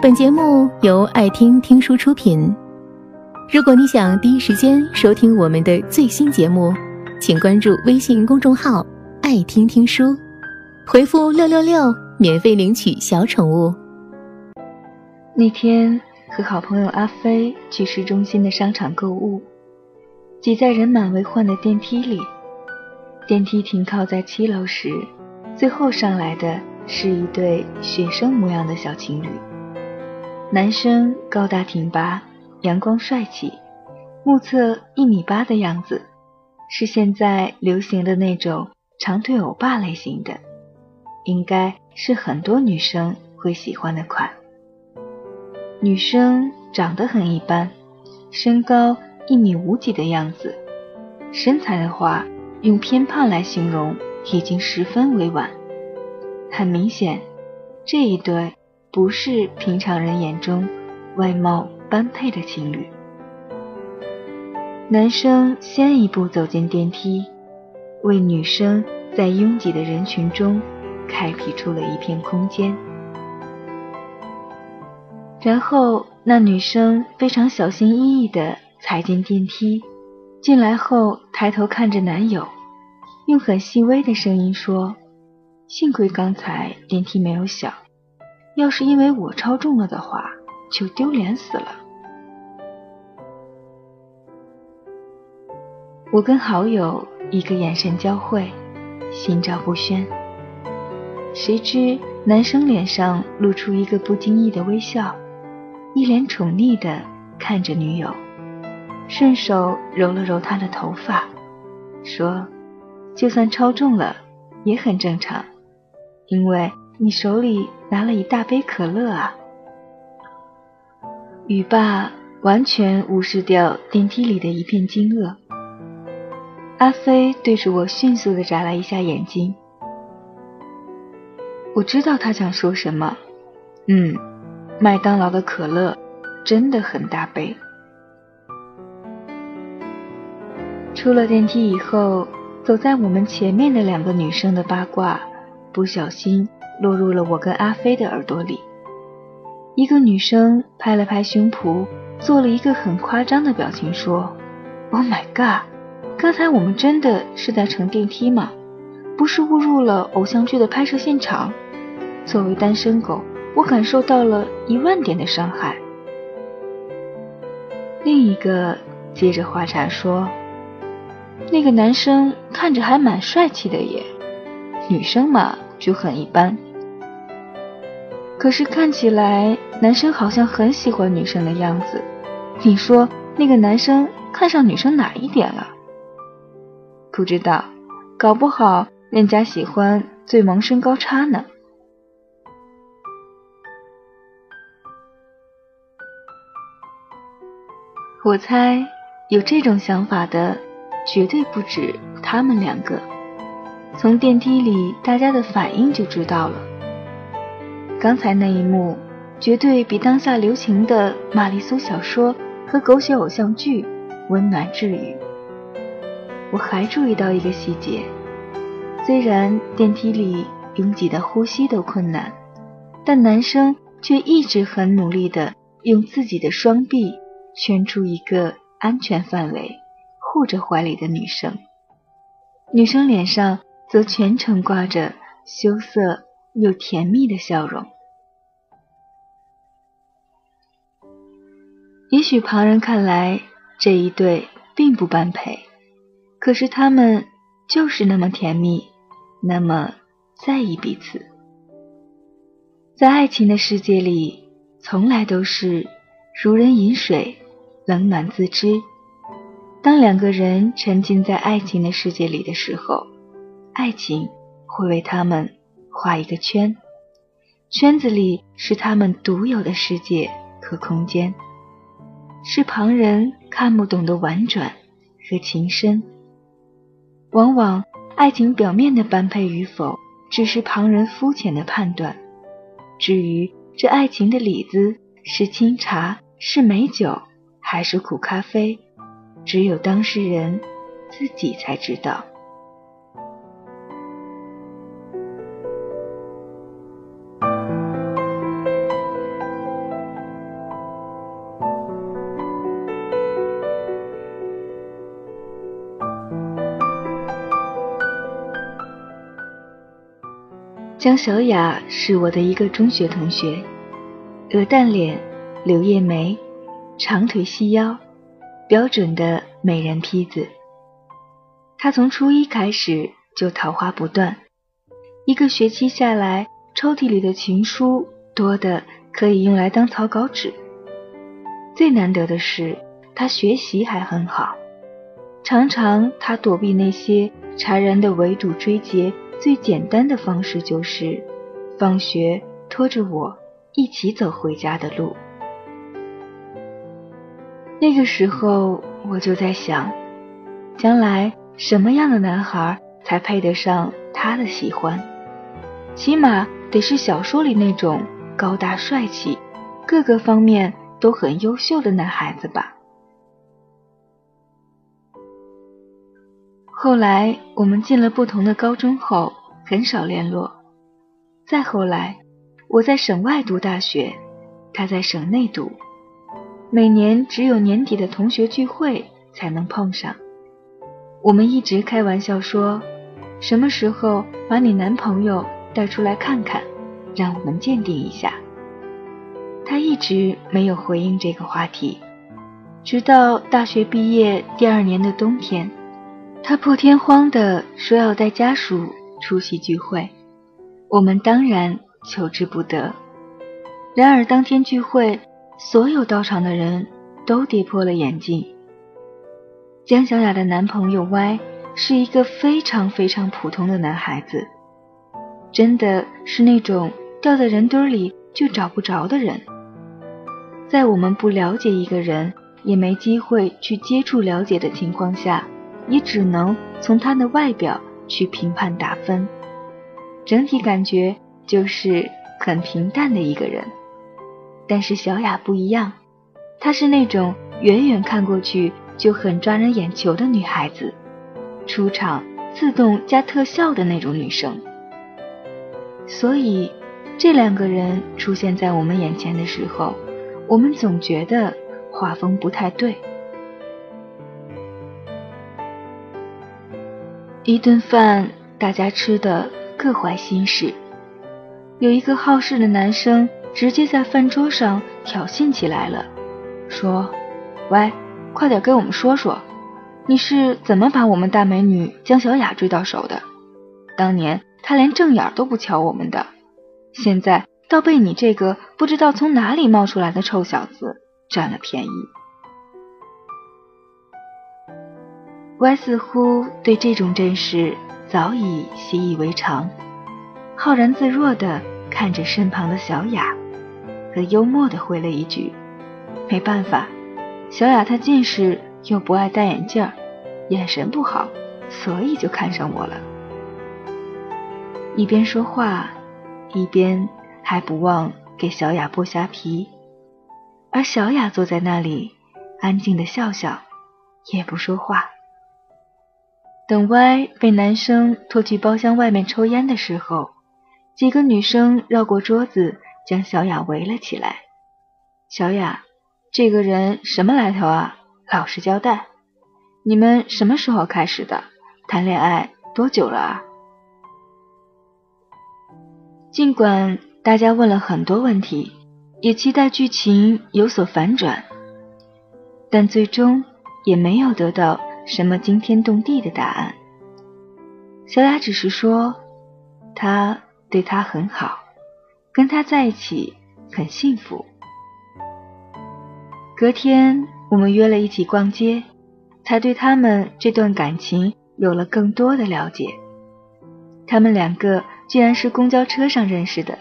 本节目由爱听听书出品。如果你想第一时间收听我们的最新节目，请关注微信公众号“爱听听书”，回复“六六六”免费领取小宠物。那天和好朋友阿飞去市中心的商场购物，挤在人满为患的电梯里。电梯停靠在七楼时，最后上来的是一对学生模样的小情侣。男生高大挺拔，阳光帅气，目测一米八的样子，是现在流行的那种长腿欧巴类型的，应该是很多女生会喜欢的款。女生长得很一般，身高一米五几的样子，身材的话。用偏胖来形容已经十分委婉，很明显，这一对不是平常人眼中外貌般配的情侣。男生先一步走进电梯，为女生在拥挤的人群中开辟出了一片空间。然后，那女生非常小心翼翼地踩进电梯。进来后，抬头看着男友，用很细微的声音说：“幸亏刚才电梯没有响，要是因为我超重了的话，就丢脸死了。”我跟好友一个眼神交汇，心照不宣。谁知男生脸上露出一个不经意的微笑，一脸宠溺的看着女友。顺手揉了揉她的头发，说：“就算超重了，也很正常，因为你手里拿了一大杯可乐啊。”语罢，完全无视掉电梯里的一片惊愕。阿飞对着我迅速的眨了一下眼睛，我知道他想说什么。嗯，麦当劳的可乐真的很大杯。出了电梯以后，走在我们前面的两个女生的八卦，不小心落入了我跟阿飞的耳朵里。一个女生拍了拍胸脯，做了一个很夸张的表情，说：“Oh my god，刚才我们真的是在乘电梯吗？不是误入了偶像剧的拍摄现场？作为单身狗，我感受到了一万点的伤害。”另一个接着话茬说。那个男生看着还蛮帅气的耶，女生嘛就很一般。可是看起来男生好像很喜欢女生的样子，你说那个男生看上女生哪一点了？不知道，搞不好人家喜欢最萌身高差呢。我猜有这种想法的。绝对不止他们两个，从电梯里大家的反应就知道了。刚才那一幕，绝对比当下流行的玛丽苏小说和狗血偶像剧温暖治愈。我还注意到一个细节，虽然电梯里拥挤的呼吸都困难，但男生却一直很努力的用自己的双臂圈出一个安全范围。护着怀里的女生，女生脸上则全程挂着羞涩又甜蜜的笑容。也许旁人看来这一对并不般配，可是他们就是那么甜蜜，那么在意彼此。在爱情的世界里，从来都是如人饮水，冷暖自知。当两个人沉浸在爱情的世界里的时候，爱情会为他们画一个圈，圈子里是他们独有的世界和空间，是旁人看不懂的婉转和情深。往往爱情表面的般配与否，只是旁人肤浅的判断。至于这爱情的里子是清茶，是美酒，还是苦咖啡？只有当事人自己才知道。江小雅是我的一个中学同学，鹅蛋脸，柳叶眉，长腿细腰，标准的美人坯子。她从初一开始就桃花不断，一个学期下来，抽屉里的情书多的可以用来当草稿纸。最难得的是，她学习还很好，常常她躲避那些缠人的围堵追截。最简单的方式就是，放学拖着我一起走回家的路。那个时候我就在想，将来什么样的男孩才配得上他的喜欢？起码得是小说里那种高大帅气、各个方面都很优秀的男孩子吧。后来我们进了不同的高中后，很少联络。再后来，我在省外读大学，他在省内读，每年只有年底的同学聚会才能碰上。我们一直开玩笑说，什么时候把你男朋友带出来看看，让我们鉴定一下。他一直没有回应这个话题，直到大学毕业第二年的冬天。他破天荒地说要带家属出席聚会，我们当然求之不得。然而当天聚会，所有到场的人都跌破了眼镜。江小雅的男朋友 Y 是一个非常非常普通的男孩子，真的是那种掉在人堆里就找不着的人。在我们不了解一个人，也没机会去接触了解的情况下。你只能从他的外表去评判打分，整体感觉就是很平淡的一个人。但是小雅不一样，她是那种远远看过去就很抓人眼球的女孩子，出场自动加特效的那种女生。所以这两个人出现在我们眼前的时候，我们总觉得画风不太对。一顿饭，大家吃的各怀心事。有一个好事的男生直接在饭桌上挑衅起来了，说：“喂，快点跟我们说说，你是怎么把我们大美女江小雅追到手的？当年她连正眼都不瞧我们的，现在倒被你这个不知道从哪里冒出来的臭小子占了便宜。” Y 似乎对这种阵势早已习以为常，浩然自若地看着身旁的小雅，很幽默地回了一句：“没办法，小雅她近视又不爱戴眼镜，眼神不好，所以就看上我了。”一边说话，一边还不忘给小雅剥虾皮，而小雅坐在那里，安静的笑笑，也不说话。等 Y 被男生拖去包厢外面抽烟的时候，几个女生绕过桌子，将小雅围了起来。小雅，这个人什么来头啊？老实交代，你们什么时候开始的？谈恋爱多久了啊？尽管大家问了很多问题，也期待剧情有所反转，但最终也没有得到。什么惊天动地的答案？小雅只是说，他对她很好，跟他在一起很幸福。隔天我们约了一起逛街，才对他们这段感情有了更多的了解。他们两个居然是公交车上认识的。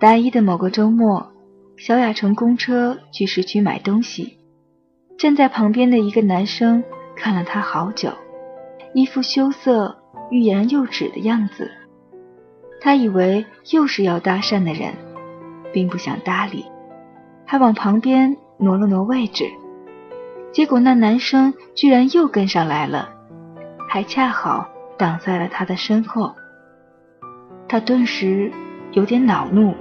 大一的某个周末，小雅乘公车去市区买东西，站在旁边的一个男生。看了他好久，一副羞涩、欲言又止的样子。他以为又是要搭讪的人，并不想搭理，还往旁边挪了挪位置。结果那男生居然又跟上来了，还恰好挡在了他的身后。他顿时有点恼怒，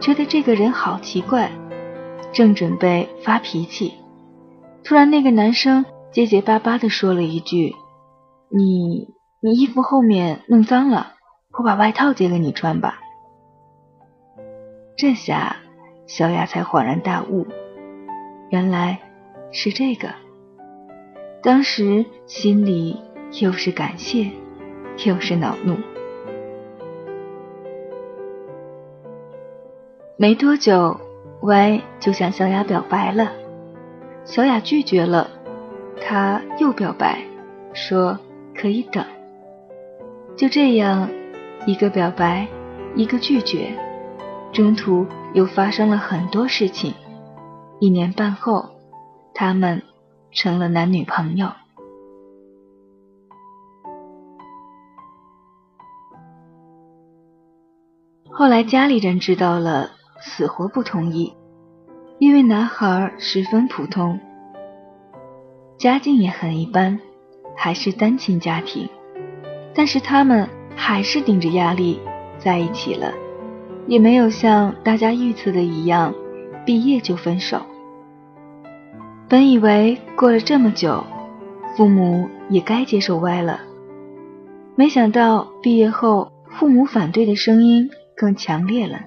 觉得这个人好奇怪，正准备发脾气，突然那个男生。结结巴巴地说了一句：“你你衣服后面弄脏了，我把外套借给你穿吧。这下小雅才恍然大悟，原来是这个。当时心里又是感谢，又是恼怒。没多久，Y 就向小雅表白了，小雅拒绝了，他又表白，说可以等。就这样，一个表白，一个拒绝，中途又发生了很多事情。一年半后，他们成了男女朋友。后来家里人知道了。死活不同意，因为男孩十分普通，家境也很一般，还是单亲家庭。但是他们还是顶着压力在一起了，也没有像大家预测的一样，毕业就分手。本以为过了这么久，父母也该接受歪了，没想到毕业后，父母反对的声音更强烈了。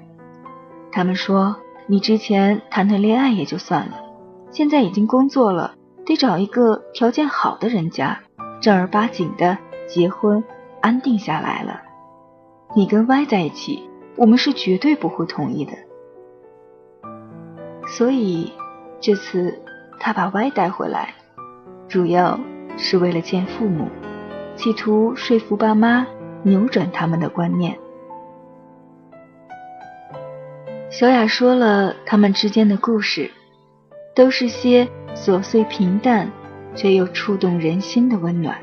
他们说：“你之前谈谈恋爱也就算了，现在已经工作了，得找一个条件好的人家，正儿八经的结婚，安定下来了。你跟 Y 在一起，我们是绝对不会同意的。所以这次他把 Y 带回来，主要是为了见父母，企图说服爸妈，扭转他们的观念。”小雅说了他们之间的故事，都是些琐碎平淡却又触动人心的温暖。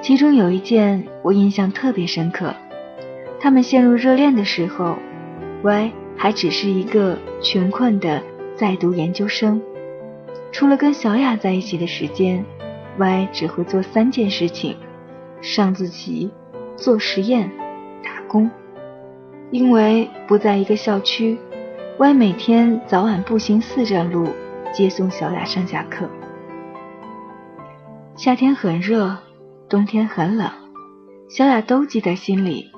其中有一件我印象特别深刻，他们陷入热恋的时候，Y 还只是一个穷困的在读研究生，除了跟小雅在一起的时间，Y 只会做三件事情：上自习、做实验、打工。因为不在一个校区，Y 每天早晚步行四站路接送小雅上下课。夏天很热，冬天很冷，小雅都记在心里，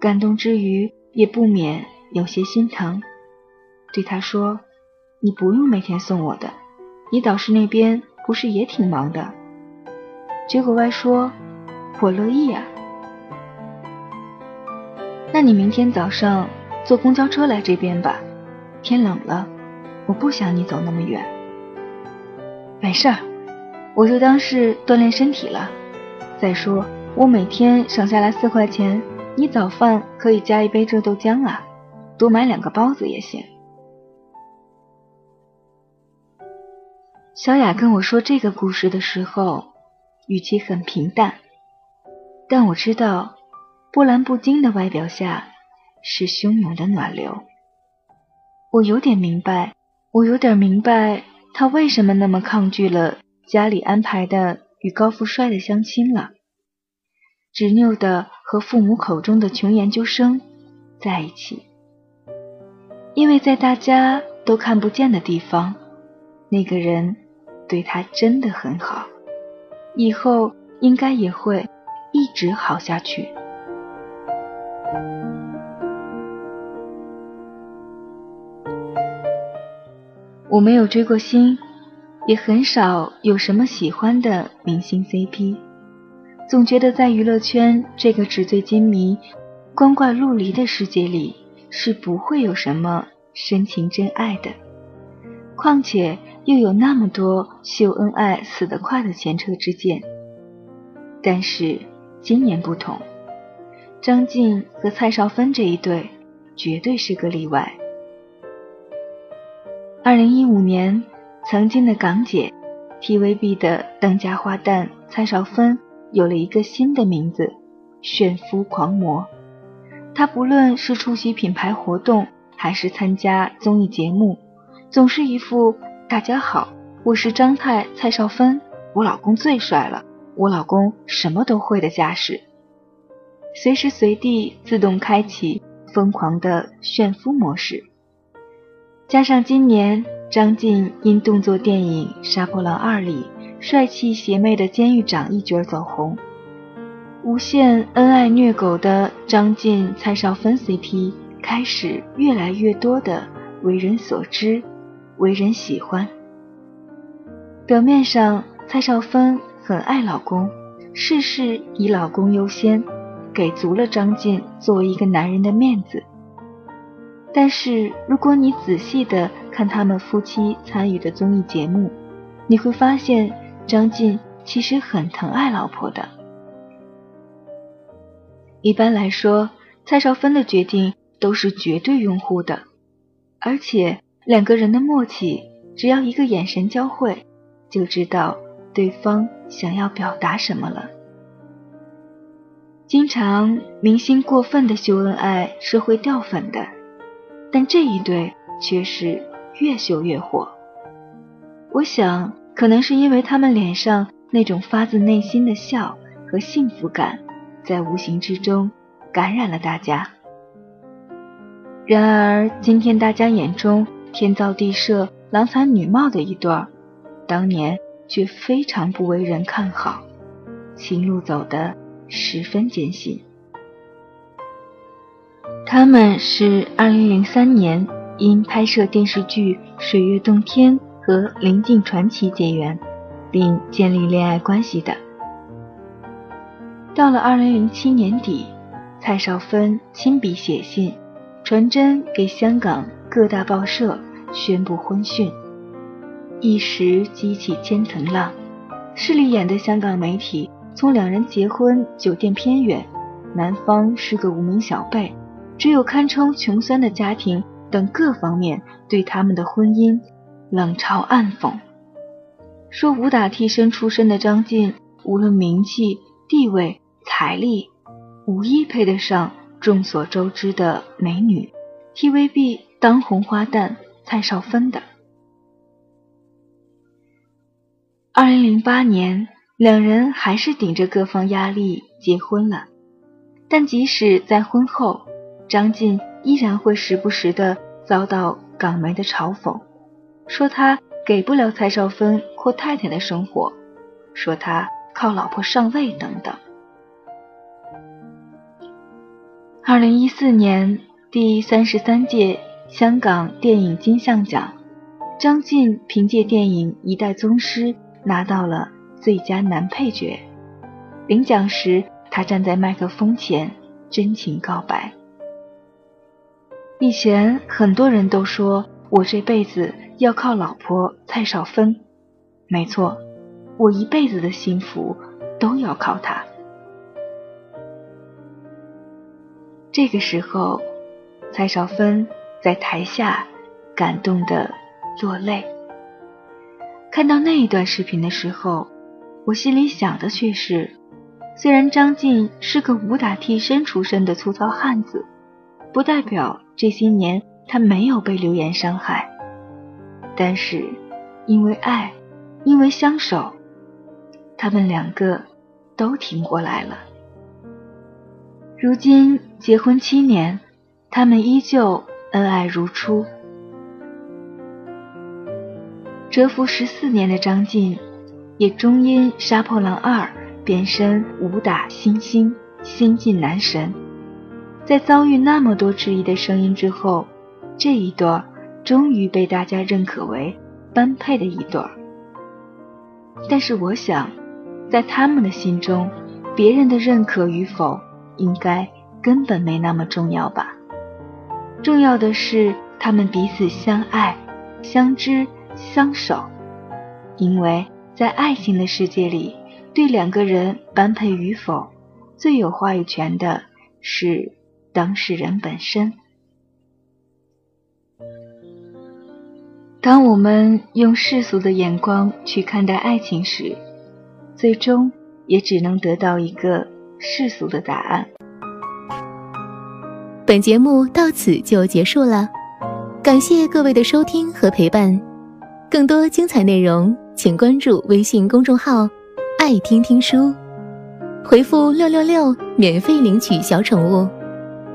感动之余也不免有些心疼，对他说：“你不用每天送我的，你导师那边不是也挺忙的？”结果外说：“我乐意啊。”那你明天早上坐公交车来这边吧。天冷了，我不想你走那么远。没事儿，我就当是锻炼身体了。再说，我每天省下来四块钱，你早饭可以加一杯热豆浆啊，多买两个包子也行。小雅跟我说这个故事的时候，语气很平淡，但我知道。波澜不惊的外表下，是汹涌的暖流。我有点明白，我有点明白他为什么那么抗拒了家里安排的与高富帅的相亲了，执拗的和父母口中的穷研究生在一起。因为在大家都看不见的地方，那个人对他真的很好，以后应该也会一直好下去。我没有追过星，也很少有什么喜欢的明星 CP，总觉得在娱乐圈这个纸醉金迷、光怪陆离的世界里，是不会有什么深情真爱的。况且又有那么多秀恩爱死得快的前车之鉴。但是今年不同，张晋和蔡少芬这一对绝对是个例外。二零一五年，曾经的港姐，TVB 的当家花旦蔡少芬有了一个新的名字——炫夫狂魔。她不论是出席品牌活动，还是参加综艺节目，总是一副“大家好，我是张太蔡少芬，我老公最帅了，我老公什么都会”的架势，随时随地自动开启疯狂的炫夫模式。加上今年张晋因动作电影《杀破狼二》里帅气邪魅的监狱长一角走红，无限恩爱虐狗的张晋蔡少芬 CP 开始越来越多的为人所知，为人喜欢。表面上，蔡少芬很爱老公，事事以老公优先，给足了张晋作为一个男人的面子。但是，如果你仔细的看他们夫妻参与的综艺节目，你会发现张晋其实很疼爱老婆的。一般来说，蔡少芬的决定都是绝对拥护的，而且两个人的默契，只要一个眼神交汇，就知道对方想要表达什么了。经常明星过分的秀恩爱是会掉粉的。但这一对却是越秀越火。我想，可能是因为他们脸上那种发自内心的笑和幸福感，在无形之中感染了大家。然而，今天大家眼中天造地设、郎才女貌的一对儿，当年却非常不为人看好，情路走得十分艰辛。他们是2003年因拍摄电视剧《水月洞天》和《临近传奇》结缘，并建立恋爱关系的。到了2007年底，蔡少芬亲笔写信，传真给香港各大报社宣布婚讯，一时激起千层浪。势利眼的香港媒体从两人结婚酒店偏远，男方是个无名小辈。只有堪称穷酸的家庭等各方面对他们的婚姻冷嘲暗讽，说武打替身出身的张晋，无论名气、地位、财力，无一配得上众所周知的美女 TVB 当红花旦蔡少芬的。二零零八年，两人还是顶着各方压力结婚了，但即使在婚后。张晋依然会时不时的遭到港媒的嘲讽，说他给不了蔡少芬阔太太的生活，说他靠老婆上位等等。二零一四年第三十三届香港电影金像奖，张晋凭借电影《一代宗师》拿到了最佳男配角。领奖时，他站在麦克风前真情告白。以前很多人都说我这辈子要靠老婆蔡少芬，没错，我一辈子的幸福都要靠她。这个时候，蔡少芬在台下感动的落泪。看到那一段视频的时候，我心里想的却是：虽然张晋是个武打替身出身的粗糙汉子。不代表这些年他没有被流言伤害，但是因为爱，因为相守，他们两个都挺过来了。如今结婚七年，他们依旧恩爱如初。蛰伏十四年的张晋，也终因《杀破狼二》变身武打新星、新晋男神。在遭遇那么多质疑的声音之后，这一对终于被大家认可为般配的一对儿。但是我想，在他们的心中，别人的认可与否应该根本没那么重要吧。重要的是他们彼此相爱、相知、相守。因为在爱情的世界里，对两个人般配与否，最有话语权的是。当事人本身。当我们用世俗的眼光去看待爱情时，最终也只能得到一个世俗的答案。本节目到此就结束了，感谢各位的收听和陪伴。更多精彩内容，请关注微信公众号“爱听听书”，回复“六六六”免费领取小宠物。